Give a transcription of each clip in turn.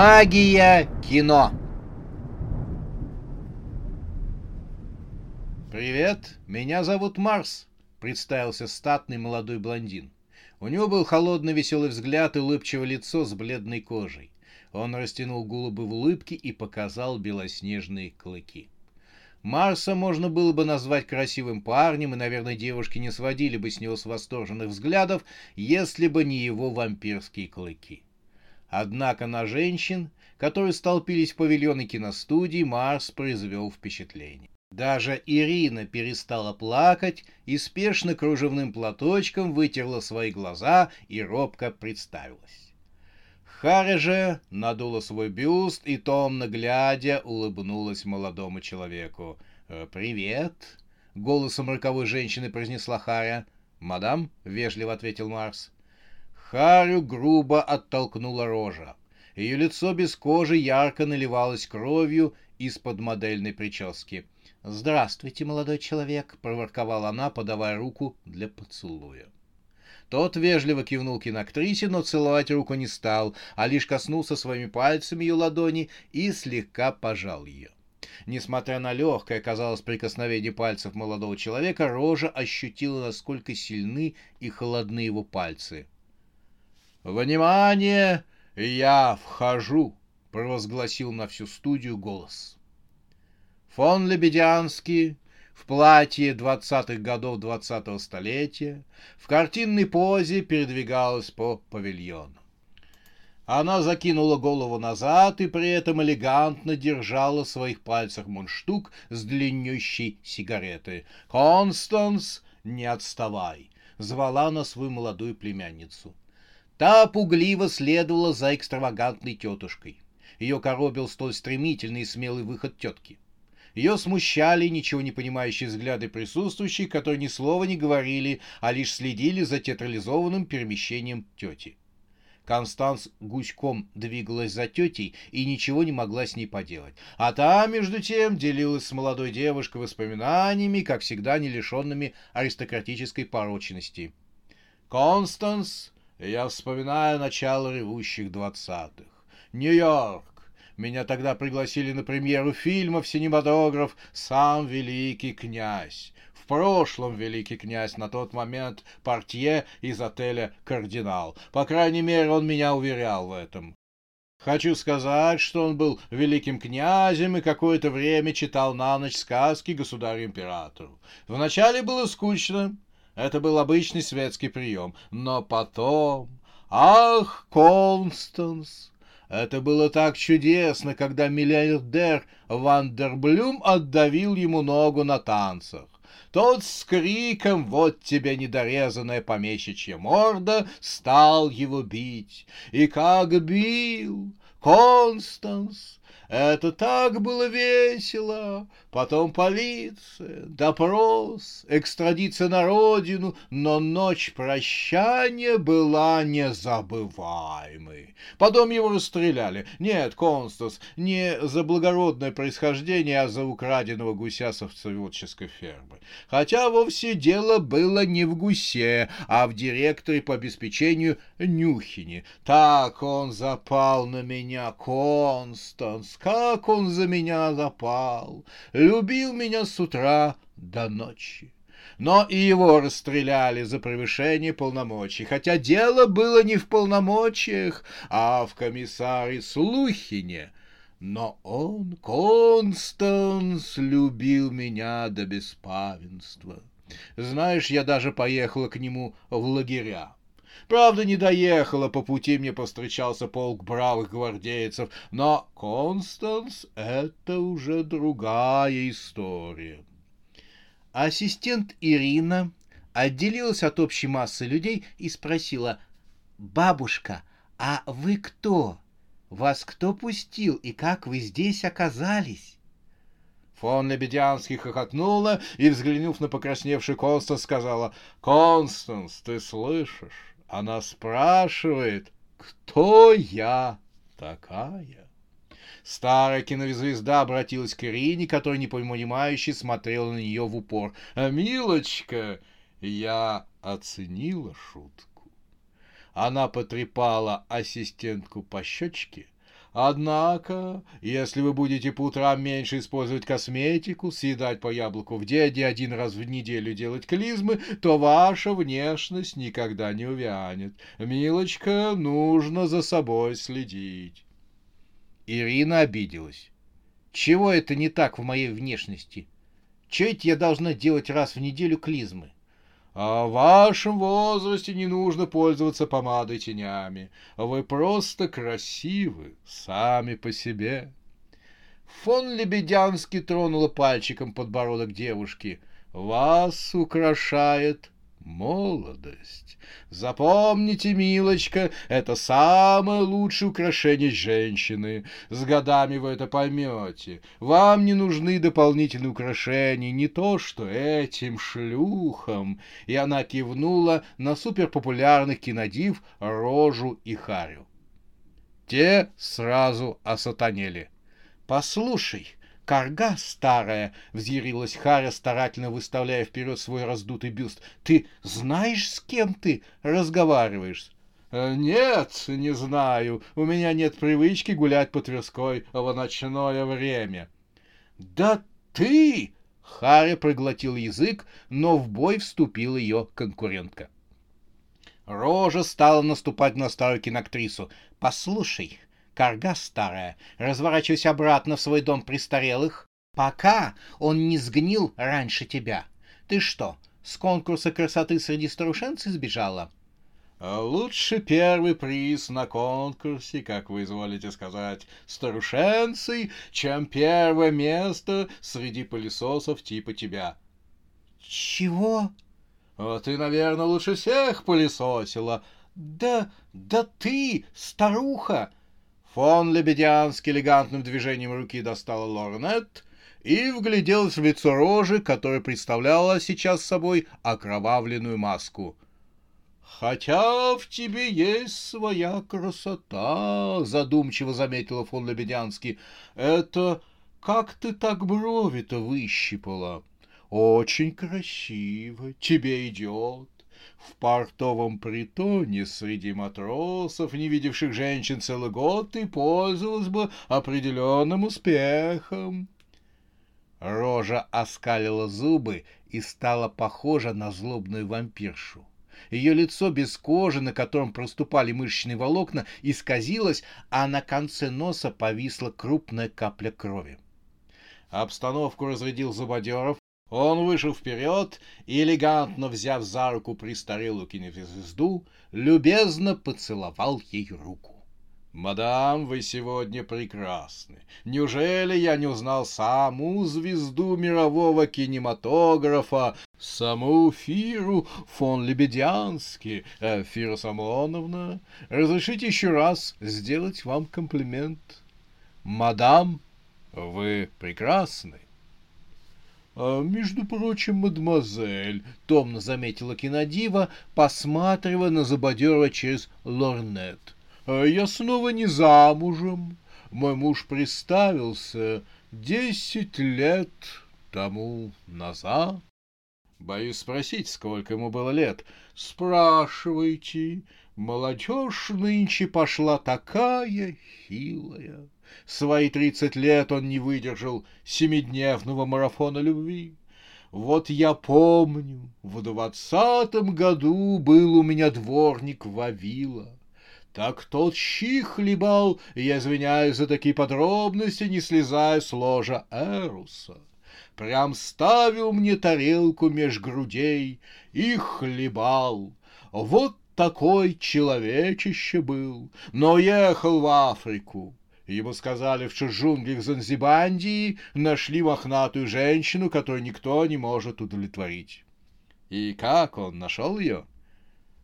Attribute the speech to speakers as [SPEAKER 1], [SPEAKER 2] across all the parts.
[SPEAKER 1] Магия кино. Привет, меня зовут Марс, представился статный молодой блондин. У него был холодный веселый взгляд и улыбчивое лицо с бледной кожей. Он растянул губы в улыбке и показал белоснежные клыки. Марса можно было бы назвать красивым парнем, и, наверное, девушки не сводили бы с него с восторженных взглядов, если бы не его вампирские клыки. Однако на женщин, которые столпились в павильоне киностудии, Марс произвел впечатление. Даже Ирина перестала плакать и спешно кружевным платочком вытерла свои глаза и робко представилась. Харя же надула свой бюст и, томно глядя, улыбнулась молодому человеку. «Э, «Привет!» — голосом роковой женщины произнесла Харя. «Мадам?» — вежливо ответил Марс. Харю грубо оттолкнула рожа. Ее лицо без кожи ярко наливалось кровью из-под модельной прически. «Здравствуйте, молодой человек!» — проворковала она, подавая руку для поцелуя. Тот вежливо кивнул киноактрисе, но целовать руку не стал, а лишь коснулся своими пальцами ее ладони и слегка пожал ее. Несмотря на легкое, казалось, прикосновение пальцев молодого человека, Рожа ощутила, насколько сильны и холодны его пальцы. «Внимание! Я вхожу!» — провозгласил на всю студию голос. Фон Лебедянский в платье двадцатых годов двадцатого столетия, в картинной позе передвигалась по павильону. Она закинула голову назад и при этом элегантно держала в своих пальцах мундштук с длиннющей сигаретой. «Констанс, не отставай!» — звала на свою молодую племянницу. Та пугливо следовала за экстравагантной тетушкой. Ее коробил столь стремительный и смелый выход тетки — ее смущали ничего не понимающие взгляды присутствующих, которые ни слова не говорили, а лишь следили за театрализованным перемещением тети. Констанс гуськом двигалась за тетей и ничего не могла с ней поделать. А та, между тем, делилась с молодой девушкой воспоминаниями, как всегда не лишенными аристократической порочности. «Констанс, я вспоминаю начало ревущих двадцатых. Нью-Йорк, меня тогда пригласили на премьеру фильма в синематограф «Сам великий князь». В прошлом великий князь, на тот момент портье из отеля «Кардинал». По крайней мере, он меня уверял в этом. Хочу сказать, что он был великим князем и какое-то время читал на ночь сказки государю-императору. Вначале было скучно, это был обычный светский прием, но потом... Ах, Констанс! Это было так чудесно, когда миллиардер Вандерблюм отдавил ему ногу на танцах. Тот с криком «Вот тебе недорезанная помещичья морда!» стал его бить. И как бил! Констанс! Это так было весело! Потом полиция, допрос, экстрадиция на родину, но ночь прощания была незабываемой. Потом его расстреляли. Нет, Констас, не за благородное происхождение, а за украденного гуся с овцеводческой фермы. Хотя вовсе дело было не в гусе, а в директоре по обеспечению Нюхине. Так он запал на меня, Констанс, как он за меня запал любил меня с утра до ночи. Но и его расстреляли за превышение полномочий, хотя дело было не в полномочиях, а в комиссаре Слухине. Но он, Констанс, любил меня до беспавенства. Знаешь, я даже поехала к нему в лагеря. Правда, не доехала, по пути мне повстречался полк бравых гвардейцев, но Констанс — это уже другая история. Ассистент Ирина отделилась от общей массы людей и спросила,
[SPEAKER 2] Бабушка, а вы кто? Вас кто пустил и как вы здесь оказались?
[SPEAKER 1] Фон Лебедянский хохотнула и, взглянув на покрасневший Констанс, сказала, «Констанс, ты слышишь? Она спрашивает, кто я такая?» Старая кинозвезда обратилась к Ирине, которая непонимающе смотрела на нее в упор. «А, «Милочка, я оценила шутку». Она потрепала ассистентку по щечке. «Однако, если вы будете по утрам меньше использовать косметику, съедать по яблоку в день один раз в неделю делать клизмы, то ваша внешность никогда не увянет. Милочка, нужно за собой следить».
[SPEAKER 2] Ирина обиделась. Чего это не так в моей внешности? Че это я должна делать раз в неделю клизмы?
[SPEAKER 1] А в вашем возрасте не нужно пользоваться помадой тенями. Вы просто красивы сами по себе.
[SPEAKER 2] Фон Лебедянский тронула пальчиком подбородок девушки. Вас украшает молодость. Запомните, милочка, это самое лучшее украшение женщины. С годами вы это поймете. Вам не нужны дополнительные украшения, не то что этим шлюхам. И она кивнула на суперпопулярных кинодив Рожу и Харю. Те сразу осатанели. «Послушай, корга старая!» — взъярилась Харя, старательно выставляя вперед свой раздутый бюст. «Ты знаешь, с кем ты разговариваешь?»
[SPEAKER 1] «Э, «Нет, не знаю. У меня нет привычки гулять по Тверской в ночное время».
[SPEAKER 2] «Да ты!» — Харя проглотил язык, но в бой вступила ее конкурентка. Рожа стала наступать на старую киноактрису. «Послушай, Карга старая, разворачивайся обратно в свой дом престарелых, пока он не сгнил раньше тебя. Ты что, с конкурса красоты среди старушенцев сбежала?
[SPEAKER 1] А лучше первый приз на конкурсе, как вы изволите сказать, старушенцы, чем первое место среди пылесосов типа тебя.
[SPEAKER 2] Чего?
[SPEAKER 1] А ты, наверное, лучше всех пылесосила.
[SPEAKER 2] Да, да ты, старуха,
[SPEAKER 1] Фон Лебедянский элегантным движением руки достала лорнет и вгляделась в лицо рожи, которая представляла сейчас собой окровавленную маску. «Хотя в тебе есть своя красота», — задумчиво заметила фон Лебедянский. «Это как ты так брови-то выщипала? Очень красиво, тебе идет в портовом притоне среди матросов, не видевших женщин целый год, ты пользовалась бы определенным успехом.
[SPEAKER 2] Рожа оскалила зубы и стала похожа на злобную вампиршу. Ее лицо без кожи, на котором проступали мышечные волокна, исказилось, а на конце носа повисла крупная капля крови.
[SPEAKER 1] Обстановку разрядил Зубодеров, он вышел вперед и, элегантно взяв за руку престарелую кинозвезду, любезно поцеловал ей руку. «Мадам, вы сегодня прекрасны. Неужели я не узнал саму звезду мирового кинематографа, саму Фиру фон Лебедянски? Э, Фира Самоновна, разрешите еще раз сделать вам комплимент? Мадам, вы прекрасны.
[SPEAKER 2] А, «Между прочим, мадемуазель», — томно заметила кинодива, посматривая на Забадера через лорнет. «А «Я снова не замужем. Мой муж приставился десять лет тому назад».
[SPEAKER 1] «Боюсь спросить, сколько ему было лет».
[SPEAKER 2] «Спрашивайте. Молодежь нынче пошла такая хилая». Свои тридцать лет он не выдержал семидневного марафона любви. Вот я помню, в двадцатом году был у меня дворник Вавила. Так тот щи хлебал, я извиняюсь за такие подробности, не слезая с ложа Эруса. Прям ставил мне тарелку меж грудей и хлебал. Вот такой человечище был, но ехал в Африку. Ему сказали, в джунглях Занзибандии нашли мохнатую женщину, которую никто не может удовлетворить.
[SPEAKER 1] И как он нашел ее?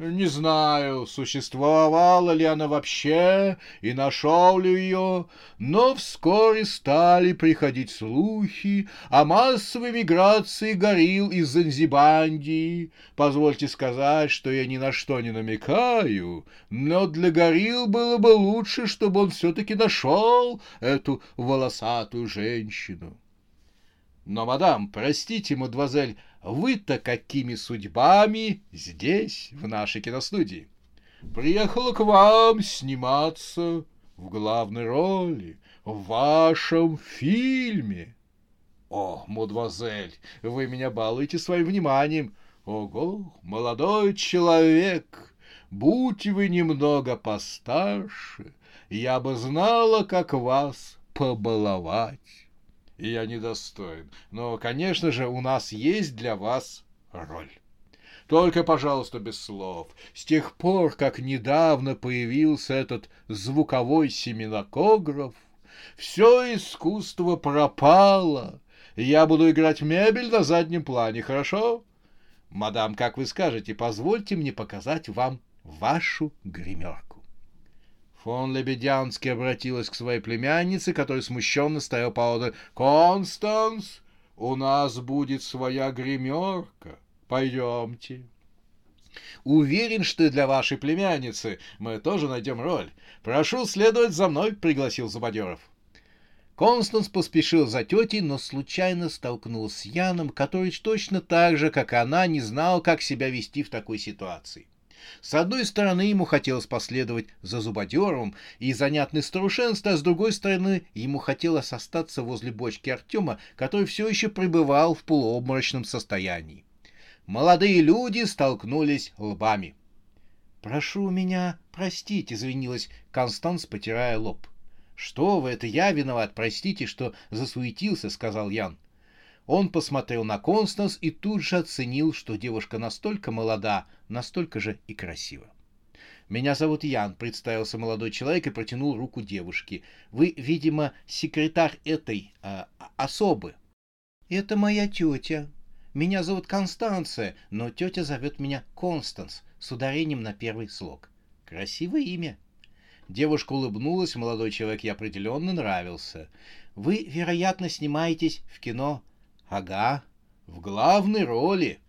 [SPEAKER 2] Не знаю, существовала ли она вообще и нашел ли ее, но вскоре стали приходить слухи о массовой миграции горил из Занзибандии. Позвольте сказать, что я ни на что не намекаю, но для горил было бы лучше, чтобы он все-таки нашел эту волосатую женщину. Но, мадам, простите, мадемуазель, вы-то какими судьбами здесь, в нашей киностудии? Приехала к вам сниматься в главной роли в вашем фильме. О, мадемуазель, вы меня балуете своим вниманием. Ого, молодой человек, будь вы немного постарше, я бы знала, как вас побаловать и я недостоин. Но, конечно же, у нас есть для вас роль. Только, пожалуйста, без слов. С тех пор, как недавно появился этот звуковой семинокограф, все искусство пропало. Я буду играть мебель на заднем плане, хорошо? Мадам, как вы скажете, позвольте мне показать вам вашу гримерку. Фон Лебедянский обратилась к своей племяннице, которая смущенно стояла поодаль. «Констанс, у нас будет своя гримерка. Пойдемте». «Уверен, что для вашей племянницы мы тоже найдем роль. Прошу следовать за мной», — пригласил Забадеров. Констанс поспешил за тетей, но случайно столкнулся с Яном, который точно так же, как она, не знал, как себя вести в такой ситуации. С одной стороны, ему хотелось последовать за зубодером и занятный старушенство, а с другой стороны, ему хотелось остаться возле бочки Артема, который все еще пребывал в полуобморочном состоянии. Молодые люди столкнулись лбами. «Прошу меня простить», — извинилась Констанс, потирая лоб. «Что вы, это я виноват, простите, что засуетился», — сказал Ян. Он посмотрел на Констанс и тут же оценил, что девушка настолько молода, настолько же и красива. «Меня зовут Ян», — представился молодой человек и протянул руку девушке. «Вы, видимо, секретарь этой э, особы». «Это моя тетя. Меня зовут Констанция, но тетя зовет меня Констанс с ударением на первый слог. Красивое имя». Девушка улыбнулась, молодой человек ей определенно нравился. «Вы, вероятно, снимаетесь в кино Ага, в главной роли.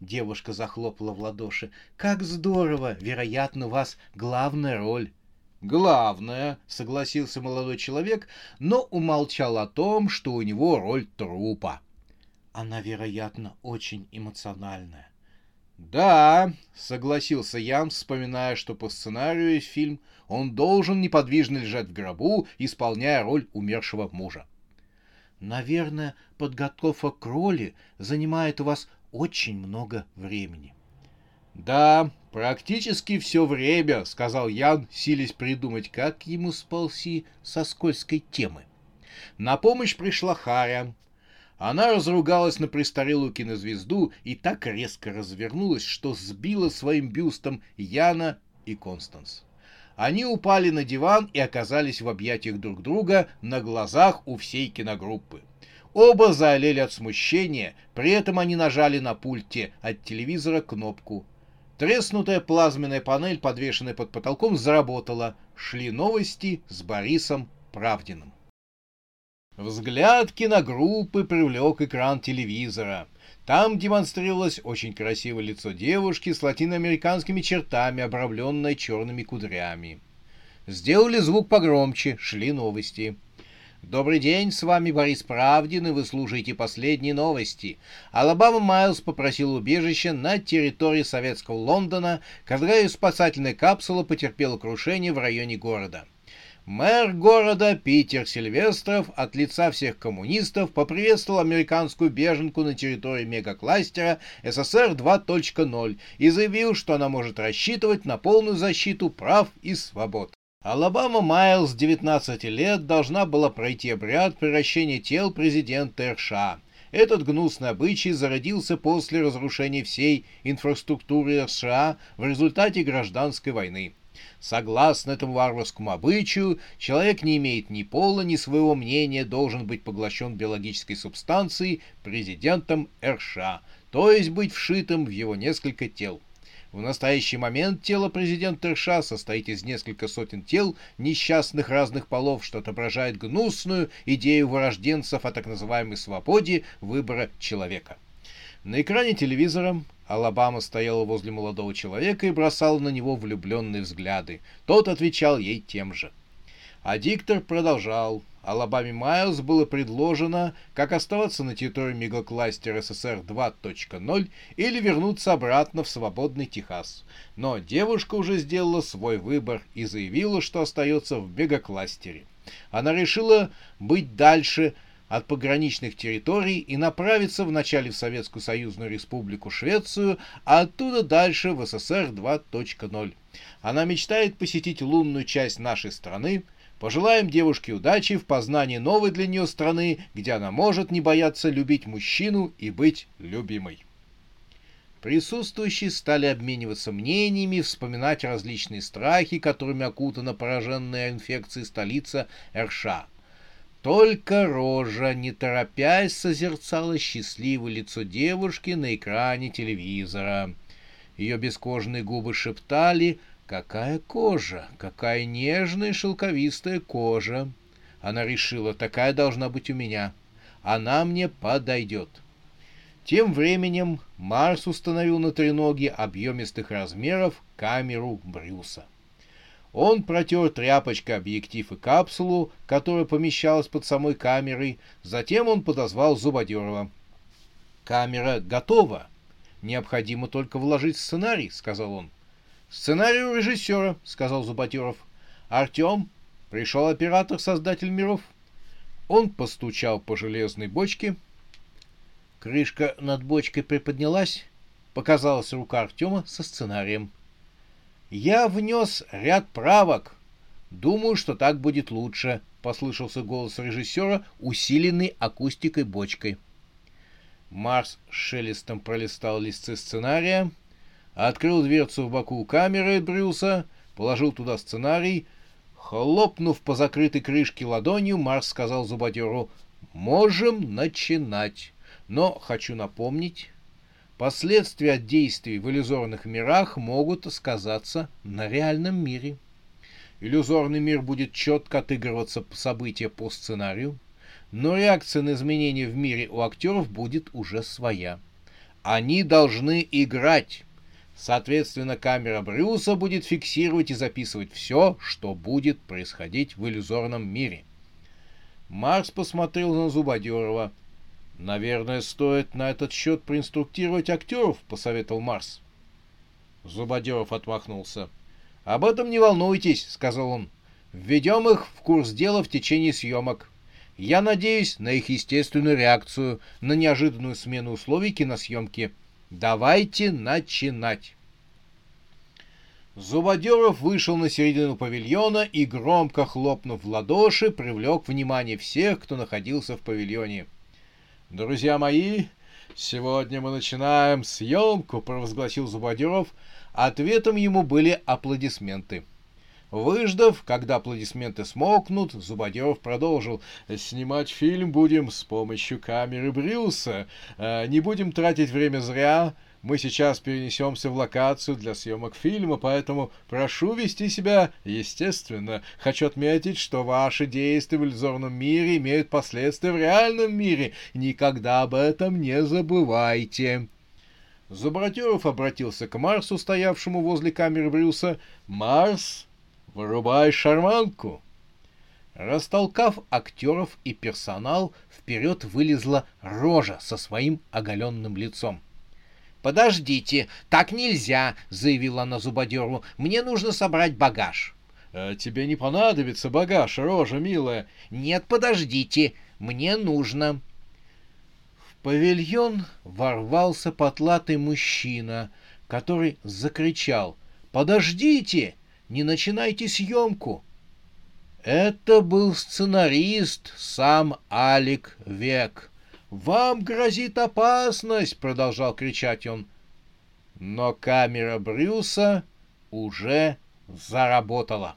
[SPEAKER 2] Девушка захлопала в ладоши. Как здорово! Вероятно, у вас главная роль. Главная, согласился молодой человек, но умолчал о том, что у него роль трупа. Она, вероятно, очень эмоциональная. Да, согласился Ян, вспоминая, что по сценарию фильм он должен неподвижно лежать в гробу, исполняя роль умершего мужа. Наверное, подготовка к роли занимает у вас очень много времени. Да, практически все время, сказал Ян, силясь придумать, как ему сползти со скользкой темы. На помощь пришла Харя. Она разругалась на престарелую кинозвезду и так резко развернулась, что сбила своим бюстом Яна и Констанс. Они упали на диван и оказались в объятиях друг друга на глазах у всей киногруппы. Оба заолели от смущения, при этом они нажали на пульте от телевизора кнопку. Треснутая плазменная панель, подвешенная под потолком, заработала. Шли новости с Борисом Правдиным. Взгляд киногруппы привлек экран телевизора. Там демонстрировалось очень красивое лицо девушки с латиноамериканскими чертами, обрамленное черными кудрями. Сделали звук погромче, шли новости. Добрый день, с вами Борис Правдин, и вы слушаете последние новости. Алабама Майлз попросил убежище на территории советского Лондона, когда ее спасательная капсула потерпела крушение в районе города. Мэр города Питер Сильвестров от лица всех коммунистов поприветствовал американскую беженку на территории мегакластера СССР 2.0 и заявил, что она может рассчитывать на полную защиту прав и свобод. Алабама Майлз, 19 лет, должна была пройти обряд превращения тел президента РША. Этот гнусный обычай зародился после разрушения всей инфраструктуры США в результате гражданской войны. Согласно этому варварскому обычаю, человек не имеет ни пола, ни своего мнения, должен быть поглощен биологической субстанцией президентом РШ, то есть быть вшитым в его несколько тел.
[SPEAKER 1] В настоящий момент тело президента РШ состоит из нескольких сотен тел несчастных разных полов, что отображает гнусную идею вырожденцев о так называемой свободе выбора человека. На экране телевизора Алабама стояла возле молодого человека и бросала на него влюбленные взгляды. Тот отвечал ей тем же. А диктор продолжал. Алабаме Майлз было предложено, как оставаться на территории мегакластера СССР 2.0 или вернуться обратно в свободный Техас. Но девушка уже сделала свой выбор и заявила, что остается в мегакластере. Она решила быть дальше от пограничных территорий и направиться вначале в Советскую Союзную Республику Швецию, а оттуда дальше в СССР 2.0. Она мечтает посетить лунную часть нашей страны, Пожелаем девушке удачи в познании новой для нее страны, где она может не бояться любить мужчину и быть любимой. Присутствующие стали обмениваться мнениями, вспоминать различные страхи, которыми окутана пораженная инфекцией столица Эрша. Только Рожа, не торопясь, созерцала счастливое лицо девушки на экране телевизора. Ее бескожные губы шептали — Какая кожа, какая нежная шелковистая кожа. Она решила, такая должна быть у меня. Она мне подойдет. Тем временем Марс установил на треноге объемистых размеров камеру Брюса. Он протер тряпочкой объектив и капсулу, которая помещалась под самой камерой. Затем он подозвал Зубодерова. «Камера готова. Необходимо только вложить сценарий», — сказал он. «Сценарий у режиссера», — сказал Зубатеров. «Артем, пришел оператор-создатель миров». Он постучал по железной бочке. Крышка над бочкой приподнялась. Показалась рука Артема со сценарием. «Я внес ряд правок. Думаю, что так будет лучше», — послышался голос режиссера, усиленный акустикой бочкой. Марс шелестом пролистал листы сценария — открыл дверцу в боку камеры Брюса, положил туда сценарий. Хлопнув по закрытой крышке ладонью, Марс сказал зубодеру, «Можем начинать. Но хочу напомнить, последствия от действий в иллюзорных мирах могут сказаться на реальном мире. Иллюзорный мир будет четко отыгрываться события по сценарию, но реакция на изменения в мире у актеров будет уже своя. Они должны играть, Соответственно, камера Брюса будет фиксировать и записывать все, что будет происходить в иллюзорном мире. Марс посмотрел на Зубодерова. «Наверное, стоит на этот счет проинструктировать актеров», — посоветовал Марс. Зубодеров отмахнулся. «Об этом не волнуйтесь», — сказал он. «Введем их в курс дела в течение съемок. Я надеюсь на их естественную реакцию на неожиданную смену условий киносъемки. Давайте начинать. Зубодеров вышел на середину павильона и, громко хлопнув в ладоши, привлек внимание всех, кто находился в павильоне. «Друзья мои, сегодня мы начинаем съемку», — провозгласил Зубодеров. Ответом ему были аплодисменты. Выждав, когда аплодисменты смолкнут, Зубодеров продолжил. «Снимать фильм будем с помощью камеры Брюса. Э, не будем тратить время зря. Мы сейчас перенесемся в локацию для съемок фильма, поэтому прошу вести себя естественно. Хочу отметить, что ваши действия в иллюзорном мире имеют последствия в реальном мире. Никогда об этом не забывайте». Зубратеров обратился к Марсу, стоявшему возле камеры Брюса. «Марс, Вырубай шарманку!» Растолкав актеров и персонал, вперед вылезла рожа со своим оголенным лицом. «Подождите, так нельзя!» — заявила она зубодеру. «Мне нужно собрать багаж».
[SPEAKER 2] «А «Тебе не понадобится багаж, рожа милая».
[SPEAKER 1] «Нет, подождите, мне нужно». В павильон ворвался потлатый мужчина, который закричал «Подождите!» не начинайте съемку. Это был сценарист, сам Алик Век. «Вам грозит опасность!» — продолжал кричать он. Но камера Брюса уже заработала.